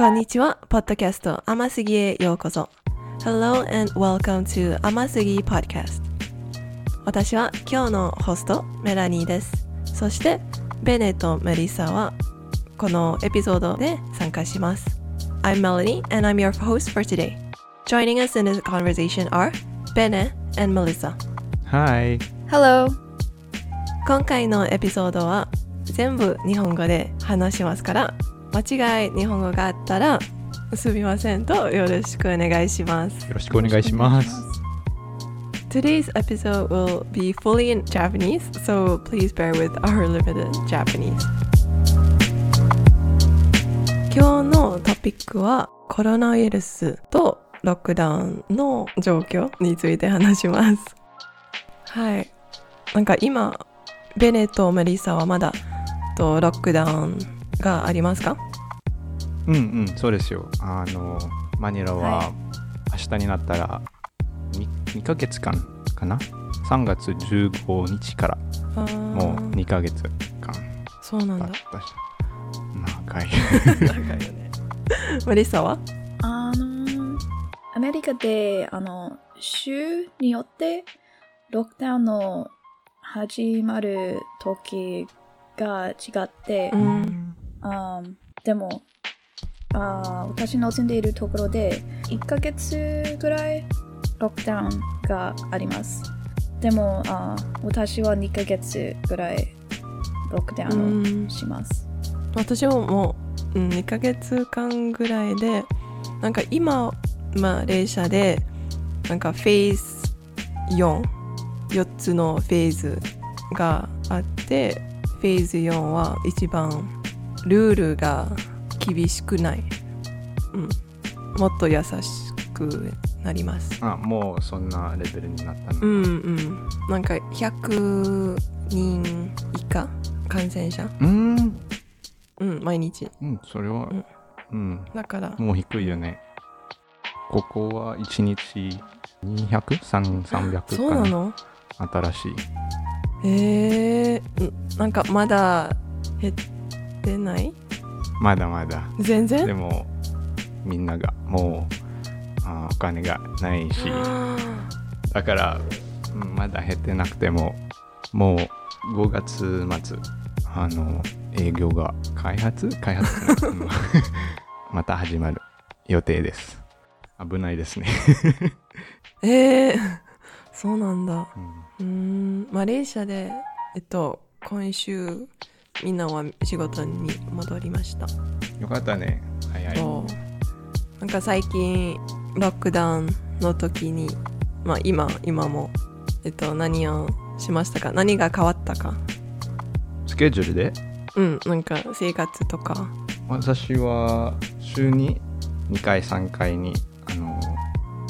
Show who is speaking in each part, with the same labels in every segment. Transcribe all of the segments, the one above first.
Speaker 1: こんにちは、ポッドキャスト甘すぎへようこそ。Hello and welcome to 甘すぎ Podcast。私は今日のホスト、メラニーです。そして、ベネとメリッサはこのエピソードで参加します。I'm Melanie and I'm your host for today. Joining us in this conversation are Bene and Melissa.
Speaker 2: Hi.
Speaker 3: Hello.
Speaker 1: 今回のエピソードは全部日本語で話しますから間違い日本語があったらすみませんとよろしくお願いします。
Speaker 2: よろしくお願いします。
Speaker 1: Today's episode will be fully in Japanese, so please bear with our limited Japanese. 今日のトピックはコロナウイルスとロックダウンの状況について話します。はい。なんか今、ベネとメリッサはまだとロックダウンがありますか？
Speaker 2: うんうん、そうですよ。あの、マニラは
Speaker 1: は
Speaker 2: 明日になったら 2, 2ヶ月間かな ?3 月15日からもう2ヶ月間
Speaker 1: そうなんだ。
Speaker 2: 長い。
Speaker 1: 長いよね。メリッサは？
Speaker 3: あの、アメリカで、あの、州によって、ロックダウンの始まる時が違って、
Speaker 1: うん。
Speaker 3: あーでもあ、私の住んでいるところで、1ヶ月ぐらいロックダウンがあります。でも、あ私は2ヶ月ぐらいロックダウンをします。
Speaker 1: 私ももう、うん、2ヶ月間ぐらいでなんか今まあ例社でなんかフェーズ44つのフェーズがあってフェーズ4は一番ルールが厳しくない、うん、もっと優しくなります。
Speaker 2: あ、もうそんなレベルになったの？
Speaker 1: うんうん。なんか100人以下？感染者？
Speaker 2: うん。
Speaker 1: うん毎日。
Speaker 2: うん、それは
Speaker 1: うん、
Speaker 2: うん、
Speaker 1: だから。
Speaker 2: もう低いよね。ここは1日200、3 300
Speaker 1: そうなの？
Speaker 2: 新しい。
Speaker 1: えー、んなんかまだ減ってない？
Speaker 2: まだまだ。
Speaker 1: 全然？
Speaker 2: でもみんながもうあーお金がないし。
Speaker 1: あ
Speaker 2: だからうんまだ減ってなくてももう5月末あの営業が開発？開発 また始まる。予定です。危ないですね、
Speaker 1: ー えー、そうなんだ。
Speaker 2: うん
Speaker 1: マレーシアでえっと今週みんなは仕事に戻りました、
Speaker 2: よかったね。早い。
Speaker 1: なんか最近ロックダウンの時にまあ今今もえっと何をしましたか？何が変わったか？
Speaker 2: スケジュールで？
Speaker 1: うんなんか生活とか。
Speaker 2: 私は週に2回3回にあの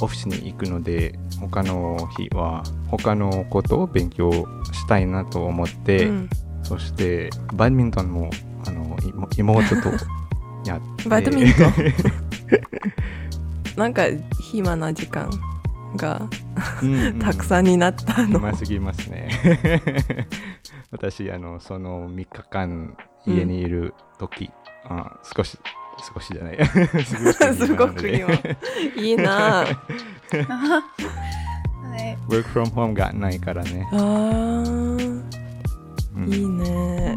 Speaker 2: オフィスに行くので他の日は他のことを勉強したいなと思って、
Speaker 1: うん
Speaker 2: そしてバドミントンもあの妹妹とやって。
Speaker 1: バドミントン。なんか暇な時間が
Speaker 2: うんうん。
Speaker 1: たくさんになったの、
Speaker 2: 暇すぎますね。私あのその3日間家にいる時、あ少し少しじゃない。
Speaker 1: すごく今いいな。あ
Speaker 3: はい。
Speaker 2: work from home がないからね、
Speaker 1: あー。
Speaker 2: うん
Speaker 1: いいね。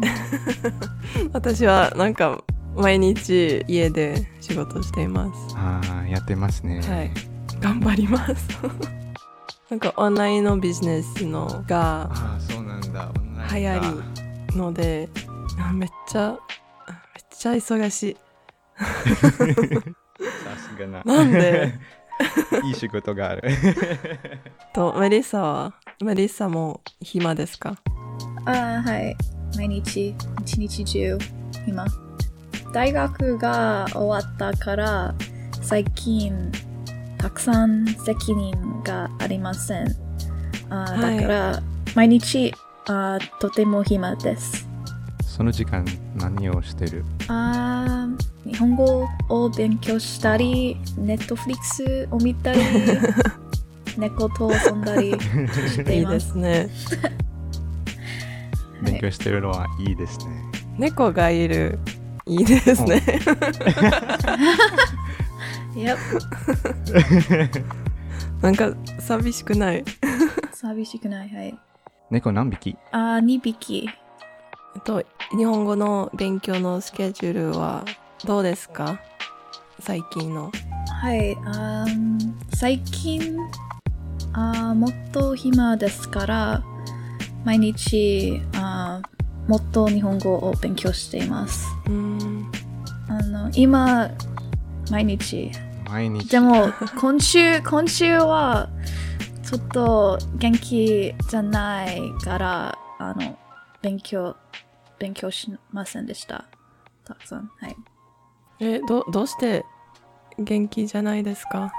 Speaker 1: 私はなんか毎日家で仕事しています。
Speaker 2: ああやってますね、
Speaker 1: はい。頑張ります。なんかオンラインのビジネスのが
Speaker 2: ああそうなんだ。
Speaker 1: 流行りのであめっちゃめっちゃ忙しい。
Speaker 2: さすがな。
Speaker 1: なんで？
Speaker 2: いい仕事がある。
Speaker 1: とメリッサは？メリッサも暇ですか？
Speaker 3: あーはい。毎日、一日中、今。大学が終わったから、最近、たくさん責任がありません。あー
Speaker 1: はい
Speaker 3: だから、毎日あー、とても暇です。
Speaker 2: その時間何をしてる？
Speaker 3: あー日本語を勉強したり、ネットフリックスを見たり、猫と遊んだりして
Speaker 1: いい
Speaker 3: いま。
Speaker 1: ですすね
Speaker 2: 勉強してるのはいいですね。
Speaker 1: 猫がいるいいですね。
Speaker 3: Yep.
Speaker 1: なんか寂しくない？
Speaker 3: 寂しくない。はい。
Speaker 2: 猫何匹？
Speaker 3: あー、2匹。
Speaker 1: えっと、日本語の勉強のスケジュールはどうですか？最近の。
Speaker 3: はい。あー最近あー、もっと暇ですから、毎日あーもっと日本語を勉強しています。
Speaker 1: うーん。
Speaker 3: あの今、毎日。
Speaker 2: 毎日
Speaker 3: でも、今週、今週は、ちょっと元気じゃないから、あの、勉強、勉強しませんでした。たくさん。はい。
Speaker 1: え、ど、どうして元気じゃないですか？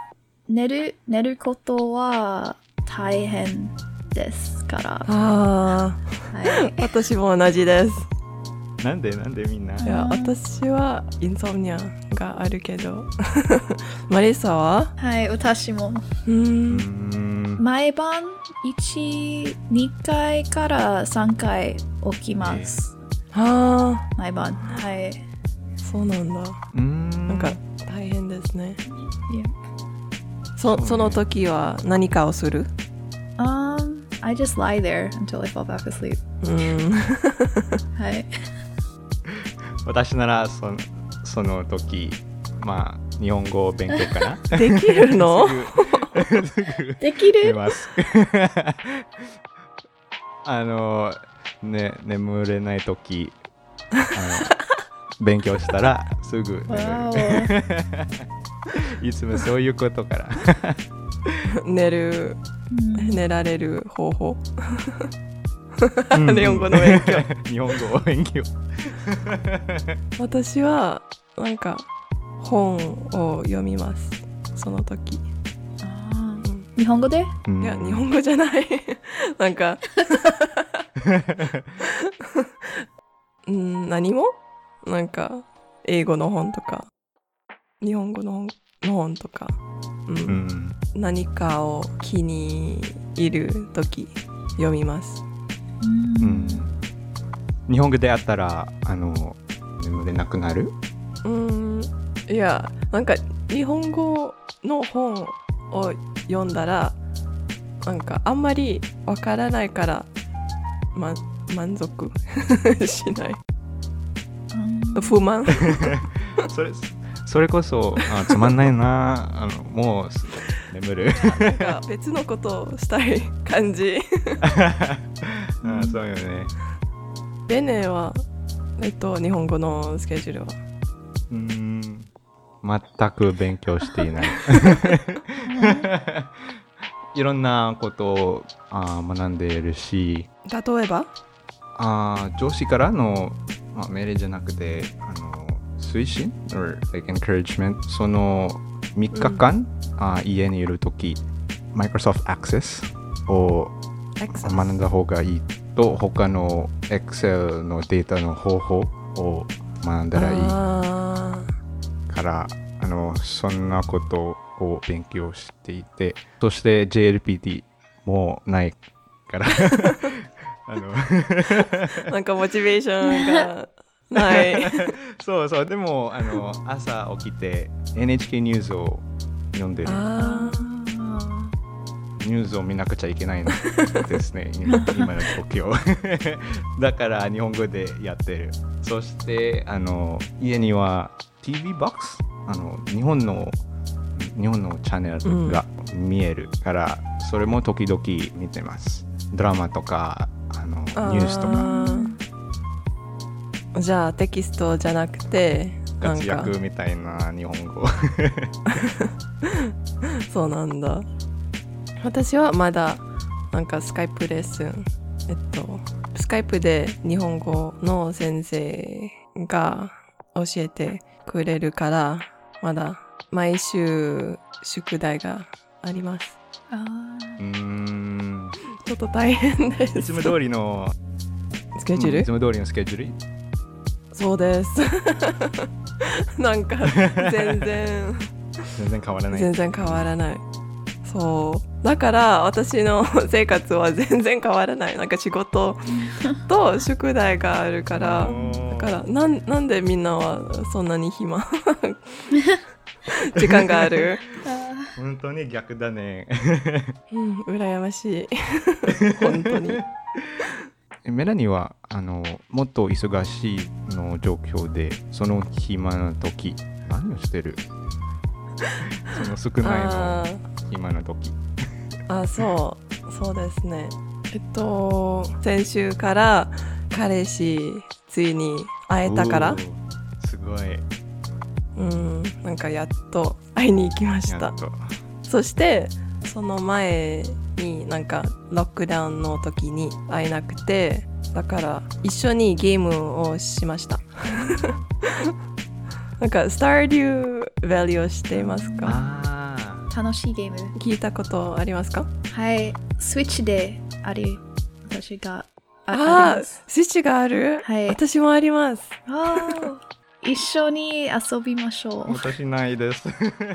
Speaker 3: 寝る、寝ることは大変ですから。
Speaker 1: あ
Speaker 3: はい。
Speaker 1: あ、私も同じです。
Speaker 2: なんでなんでみんな？い
Speaker 1: や、
Speaker 3: あー
Speaker 1: 私はインソムニアがあるけど。マリサは？
Speaker 3: はい、私も。
Speaker 1: うん。
Speaker 2: ん
Speaker 3: 毎晩、1、2回から3回起きます。
Speaker 1: あ
Speaker 3: 毎晩。はい。
Speaker 1: あ、そうなんだ。
Speaker 2: うーん
Speaker 1: なんか大変ですね。
Speaker 3: いや
Speaker 1: そ
Speaker 2: そ
Speaker 1: の時は何かをする
Speaker 3: ？Um, I just lie there until I fall back asleep.
Speaker 1: うん。
Speaker 3: はい。
Speaker 2: 私ならそその時まあ日本語を勉強かな？
Speaker 1: できるの？
Speaker 3: できる？
Speaker 2: あのね眠れない時勉強したらすぐ眠
Speaker 3: わ
Speaker 2: る。いつもそういうことから。
Speaker 1: 寝る、
Speaker 3: うん。
Speaker 1: 寝られる方法。
Speaker 2: うん。
Speaker 1: 日本語の勉強。
Speaker 2: 日本語を勉強。
Speaker 1: 私はなんか本を読みます。その時。
Speaker 3: あー。
Speaker 1: うん
Speaker 3: 日本語で？
Speaker 2: うん。
Speaker 1: いや、日本語じゃない。なんか、うん、何も？なんか、英語の本とか、日本語の本の本とか、うん。何かを気に入る時読みます。
Speaker 2: うん。日本語であったらあの眠れなくなる
Speaker 1: うん、いや、なん。か日本語の本を読ん。だら、なん。かあん。まりわからないから、ま、満足しない。不満
Speaker 2: それそれこそあつまんないな。あのもうす眠る。
Speaker 1: なんか別のことをしたい感じ。
Speaker 2: あそうよね。
Speaker 1: ベネは、えっと、日本語のスケジュールは？
Speaker 2: うーん。全く勉強していない。いろんなことをあ学んでいるし。
Speaker 1: 例えば？
Speaker 2: あ上司からの、まあ、命令じゃなくてあの推進 or like encouragement. その3日間、あ家にいるとき Microsoft Access を学んだ方がいいと他の Excel のデータの方法を学んだらいい
Speaker 1: あ
Speaker 2: からあのそんなことを勉強していてそして JLPT もないから。あの。
Speaker 1: ー なんかモチベーションがない。
Speaker 2: そうそう。でもあの朝起きて NHK ニュースを読んでる。ニュースを見なくちゃいけないん ですね。今今の状況。だから日本語でやってる。そしてあの家には TV ボックス？あの日本の日本のチャンネルが見えるから、それも時々見てます。ドラマとかあのニュースとか
Speaker 1: じゃあテキストじゃなくてなん
Speaker 2: 活
Speaker 1: か
Speaker 2: 躍みたいな日本語。
Speaker 1: そうなんだ。私はまだなんかスカイプレッスンえっとスカイプで日本語の先生が教えてくれるからまだ毎週宿題があります。
Speaker 3: あ
Speaker 2: うーん。
Speaker 1: ちょっと大変です。
Speaker 2: いつも通りの
Speaker 1: スケジュール、
Speaker 2: うんいつも通りのスケジュール？
Speaker 1: そうです。なんか全然。
Speaker 2: 全然変わらない。
Speaker 1: 全然変わらない。そう。だから私の生活は全然変わらない。なんか仕事と宿題があるからだからなんなんでみんなはそんなに暇？時間がある、
Speaker 2: 本当に逆だね。
Speaker 1: うん、羨ましい。本当に
Speaker 2: メラニーはあのもっと忙しいの状況でその暇な時何をしてる？その少ない
Speaker 1: あ
Speaker 2: の暇な時。
Speaker 1: ーあそう。そうですね。えっと先週から彼氏ついに会えたから。
Speaker 2: すごい。
Speaker 1: うんなんかやっと会いに行きました。そしてその前になんかロックダウンの時に会えなくてだから一緒にゲームをしました。なんかスターデューバリューをしていますか？
Speaker 2: あ
Speaker 3: 楽しいゲーム。
Speaker 1: 聞いたことありますか？
Speaker 3: はい。スイッチであり、私があ
Speaker 1: あ
Speaker 3: あ
Speaker 1: あ
Speaker 3: ります。
Speaker 1: スイッチがある、
Speaker 3: はい。
Speaker 1: 私もあります。
Speaker 3: あー。一緒に遊びましょ
Speaker 2: ー私ないです。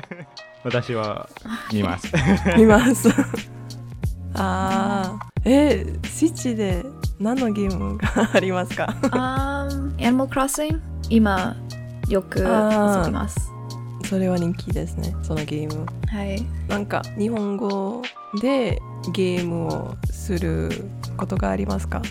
Speaker 2: 私は見ます。
Speaker 1: 見ますああえスイッチで何のゲームがありますか？
Speaker 3: う。あー Animal Crossing? 今、よく遊びます。
Speaker 1: それは人気ですねそのゲーム
Speaker 3: はい。
Speaker 1: なんか日本語でゲームをすることがありますか？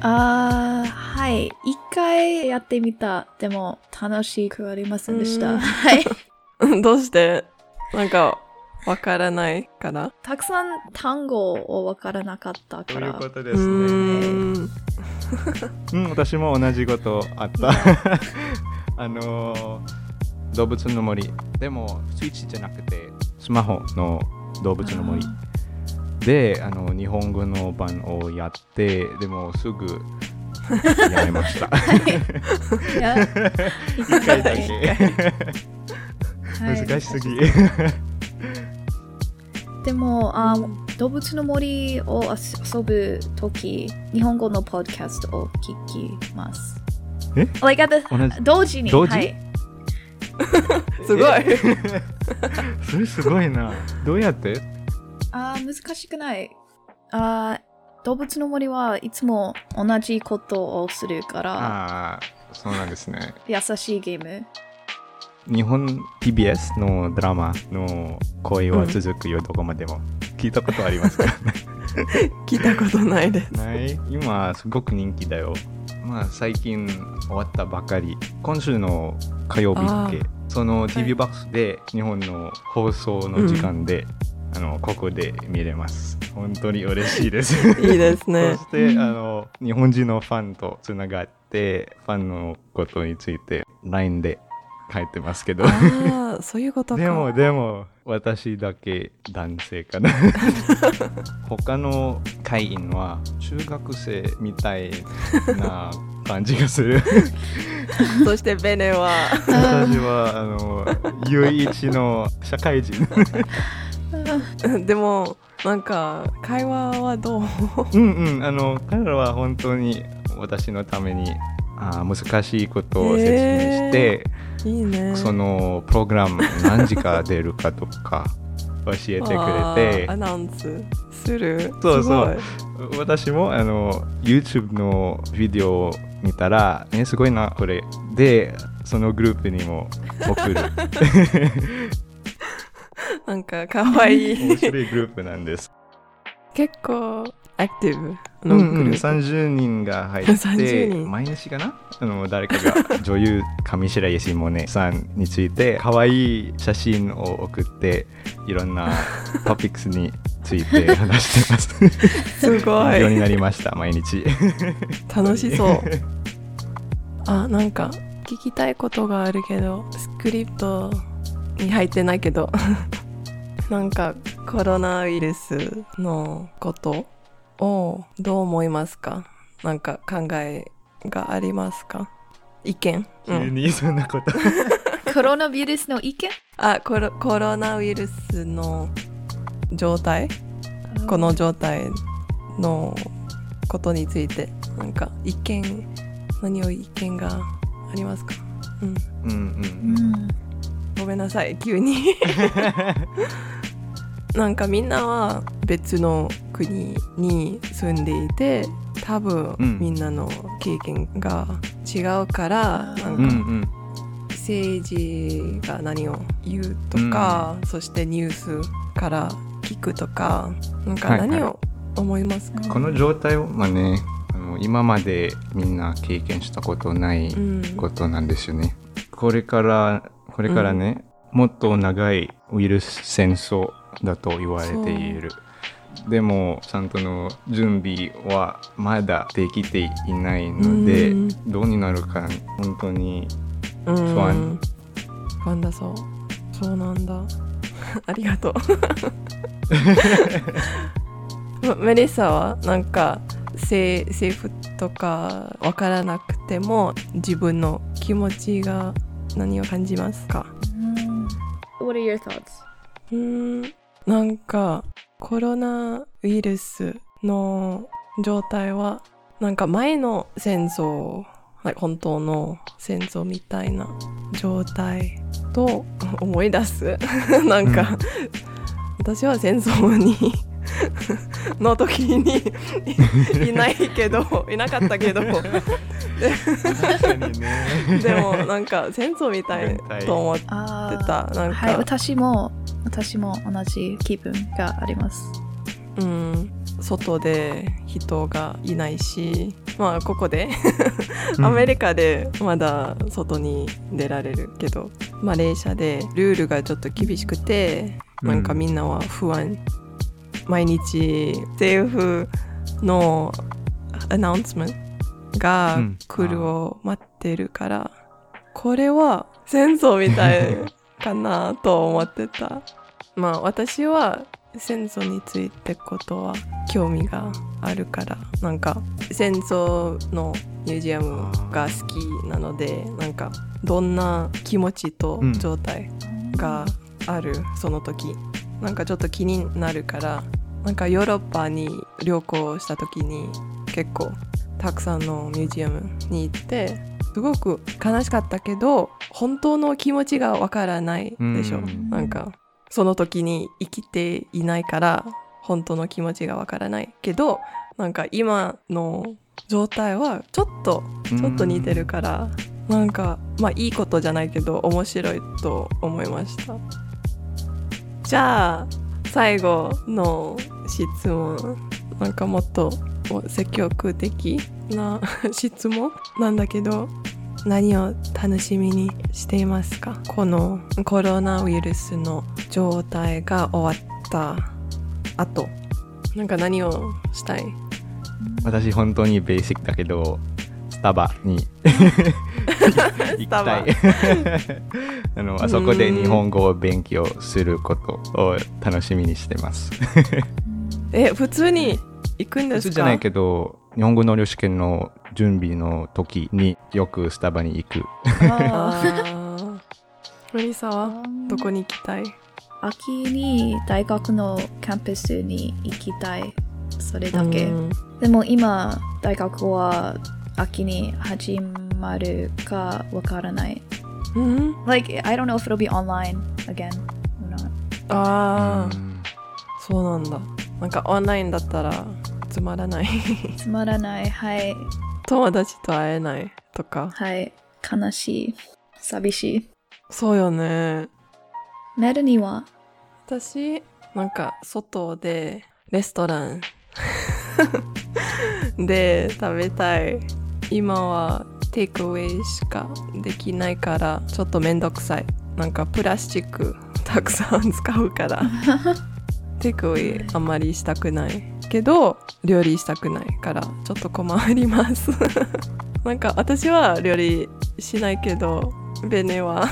Speaker 3: あーはい。一回やってみた。でも、楽しくありませんでし
Speaker 1: うん
Speaker 3: た。はい。
Speaker 1: どうして？なんかわからないから
Speaker 3: たくさん単語をわからなかったから。
Speaker 2: というこ。と
Speaker 1: う
Speaker 2: ですね。うん。私も同じことあった。あのー動物の森。でもスイッチじゃなくてスマホの動物の森。であの日本語の版をやってでもすぐやめました。一回だけ。
Speaker 3: はい。
Speaker 2: 難しすぎ
Speaker 3: でも、あ動物の森を遊ぶとき、日本語のポッドキャストを聞きます。
Speaker 2: え
Speaker 3: ？Like at the-
Speaker 2: 同じ？
Speaker 3: 同時に。
Speaker 2: 同時？
Speaker 3: はい。
Speaker 1: すごい
Speaker 2: それすごいなどうやって？
Speaker 3: あー難しくない。あー動物の森はいつも同じことをするから、
Speaker 2: ああそうなんですね
Speaker 3: 優しいゲーム。
Speaker 2: 日本 TBS のドラマの恋は続くよ、どこまでも。聞いたことありますか？
Speaker 1: 聞いたことないです。
Speaker 2: ない？今すごく人気だよ。まあ最近終わったばかり。今週の火曜日だけ？
Speaker 1: あ
Speaker 2: その TV バックスで日本の放送の時間で、あのここで見れます。本当に嬉しいです。
Speaker 1: いいですね。
Speaker 2: そして、あの日本人のファンとつながってファンのことについて LINE で書いてますけど。
Speaker 1: そういうことか。
Speaker 2: でもでも私だけ男性かな。他の会員は中学生みたいな感じがする。
Speaker 1: そしてベネは。
Speaker 2: 私はあの唯一の社会人。
Speaker 1: でもなんか会話はどう？
Speaker 2: うんうんあの彼らは本当に私のためにあー難しいことを説明して、
Speaker 1: いいね。
Speaker 2: そのプログラム何時か出るかとか 教えてくれ
Speaker 1: あ
Speaker 2: て
Speaker 1: ーアナウンスする？
Speaker 2: そうそう。私もあの YouTube のビデオを見たら、ね、すごいなこれ。でそのグループにも送る。
Speaker 1: なんかかわいい。
Speaker 2: 面白いグループなんです。
Speaker 1: 結構アクティブのグループ、
Speaker 2: 30人が入って
Speaker 1: 30人。
Speaker 2: 毎日かな？あの誰かが女優上白石萌音さんについて可愛い写真を送っていろんなトピックスについて話してます
Speaker 1: すご
Speaker 2: 勉強に
Speaker 1: い
Speaker 2: なりました毎日
Speaker 1: 楽しそうあなんか聞きたいことがあるけどスクリプトに入ってないけどなんかコロナウイルスのことをどう思いますか？なんか考えがありますか？意見、うん、
Speaker 2: 急にそんなこと。
Speaker 3: コロナウイルスの意見？
Speaker 1: あコロコロナウイルスの状態？この状態のことについてなんか意見何を意見がありますか、うん、
Speaker 2: うんう
Speaker 3: うん。ん。
Speaker 1: ごめんなさい急に。なんかみんなは別の国に住んでいて多分、
Speaker 2: うん。
Speaker 1: みんなの経験が違うからなんか
Speaker 2: うんうん。
Speaker 1: 政治が何を言うとか、そしてニュースから聞くとかなんか
Speaker 2: はいはい。
Speaker 1: 何を思いますか、
Speaker 2: この状態はねあの今までみんな経験したことない
Speaker 1: うん。
Speaker 2: ことなんですよね。これからこれからね、もっと長いウイルス戦争だと言われている。でもちゃんとの準備はまだできていないので、
Speaker 1: うん。
Speaker 2: どうになるか本当に
Speaker 1: うん。
Speaker 2: 不安
Speaker 1: 不安だそう。そうなんだ。ありがとう。メリッサはなんか政政府とかわからなくても自分の気持ちが何を感じますか
Speaker 3: ？What are your thoughts?
Speaker 1: うーんなんかコロナウイルスの状態はなんか前の戦争本当の戦争みたいな状態と思い出す。なんか、私は戦争にの時にいいないけどいなかったけど。でもなんか戦争みたいと思ってた。なんか、
Speaker 3: はい、私も私も同じ気分があります。
Speaker 1: うん、外で人がいないしまあここで
Speaker 2: うん。
Speaker 1: アメリカでまだ外に出られるけど、マレーシアでルールがちょっと厳しくて、
Speaker 2: うん
Speaker 1: なん。かみんなは不安毎日政府のアナウンスメントが
Speaker 2: うん
Speaker 1: 来るを待ってるから、これは戦争みたいかなと思ってた。まあ私は戦争についてことは興味があるからなんか戦争のミュージアムが好きなのでなんかどんな気持ちと
Speaker 2: うん
Speaker 1: 状態がある、その時なんかちょっと気になるからなんかヨーロッパに旅行した時に結構たくさんのミュージアムに行ってすごく悲しかったけど本当の気持ちがわからないでしょ、
Speaker 2: うん。
Speaker 1: なんかその時に生きていないから本当の気持ちがわからないけどなんか今の状態はちょっとちょっと似てるからなんかまあいいことじゃないけど面白いと思いました。じゃあ最後の質問なんかもっと積極的な 質問なんだけど何を楽しみにしていますか？このコロナウイルスの状態が終わった後なんか何をしたい？
Speaker 2: 私本当にベーシックだけどスタバに 行きたいあのあそこで日本語を勉強することを楽しみにしてます。
Speaker 1: え普通に行くんですか？
Speaker 2: 普通じゃないけど日本語能力試験の準備の時によくスタバに行く。
Speaker 3: あ
Speaker 1: あーマリサは？どこに行きたい？
Speaker 3: 秋に大学のキャンパスに行きたい。それだけ。
Speaker 1: うん。
Speaker 3: でも今、大学は秋に始まるかわからない。
Speaker 1: うん
Speaker 3: Like, I don't know if it'll be online again or not.
Speaker 1: ああ、
Speaker 2: うん
Speaker 1: そうなんだなんかオンラインだったらつまらない
Speaker 3: つまらない。はい。
Speaker 1: 友達と会えないとか
Speaker 3: はい。悲しい。寂しい。
Speaker 1: そうよね
Speaker 3: メルには
Speaker 1: 私なんか外でレストランで食べたい今はテイクアウェイしかできないからちょっとめんどくさい。なんかプラスチック たくさん使うから。テイクアウェイあんまりしたくない。けど料理したくないからちょっと困ります。なんか私は料理しないけどベネは。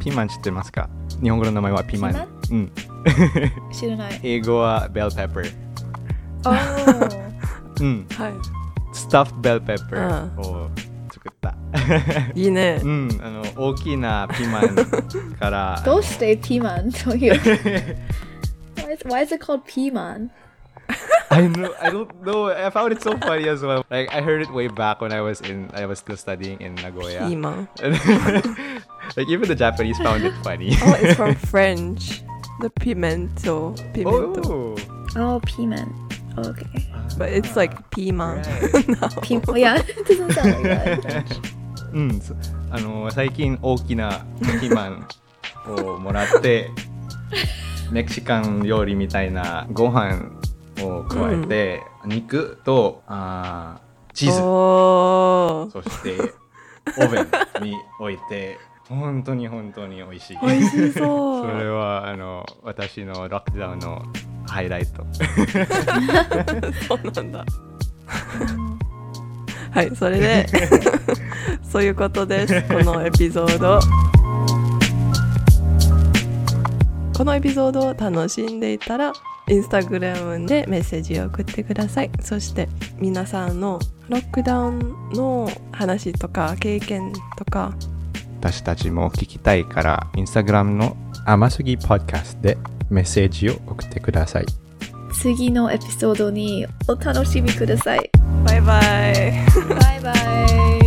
Speaker 2: ピーマン知ってますか？日本語の名前はピーマン。うん、
Speaker 3: 知らない。
Speaker 2: 英語はベルペッパー。
Speaker 3: お
Speaker 2: うん。
Speaker 1: はい。
Speaker 2: スタッフベルペッパー。を作った
Speaker 1: いいね
Speaker 2: うんあの大きなピーマンから
Speaker 3: どうしてピーマンという why is, why is it called ピーマン
Speaker 2: I know I don't know I found it so funny as well like I heard it way back when I was in I was still studying in
Speaker 1: ピ
Speaker 2: Nagoya
Speaker 1: ーマン
Speaker 2: like even the Japanese found it funny
Speaker 1: Oh, it's from French. The pimento. Pimento.
Speaker 2: oh
Speaker 3: あ、ピーマン。 Okay.
Speaker 1: But it's like ピーマン。
Speaker 3: Pe- yeah, it doesn't sound like that.
Speaker 2: うん、そあの最近大きなピーマンをもらって メキシカン料理みたいなご飯を加えて、肉とあーチーズそしてオーブンに置いて本当に本当に美味しい
Speaker 1: 美味しそ
Speaker 2: それ
Speaker 1: う。
Speaker 2: はあの私のロックダウンのハイライト
Speaker 1: そうなんだ。はい、それで そういうことです。このエピソード。このエピソードを楽しんでいたら、インスタグラムでメッセージを送ってください。そして皆さんのロックダウンの話とか経験とか、
Speaker 2: 私たちも聞きたいからインスタグラムの甘すぎポッドキャストでメッセージを送ってください。
Speaker 3: 次のエピソードにお楽しみください。
Speaker 1: バイバイバイバイ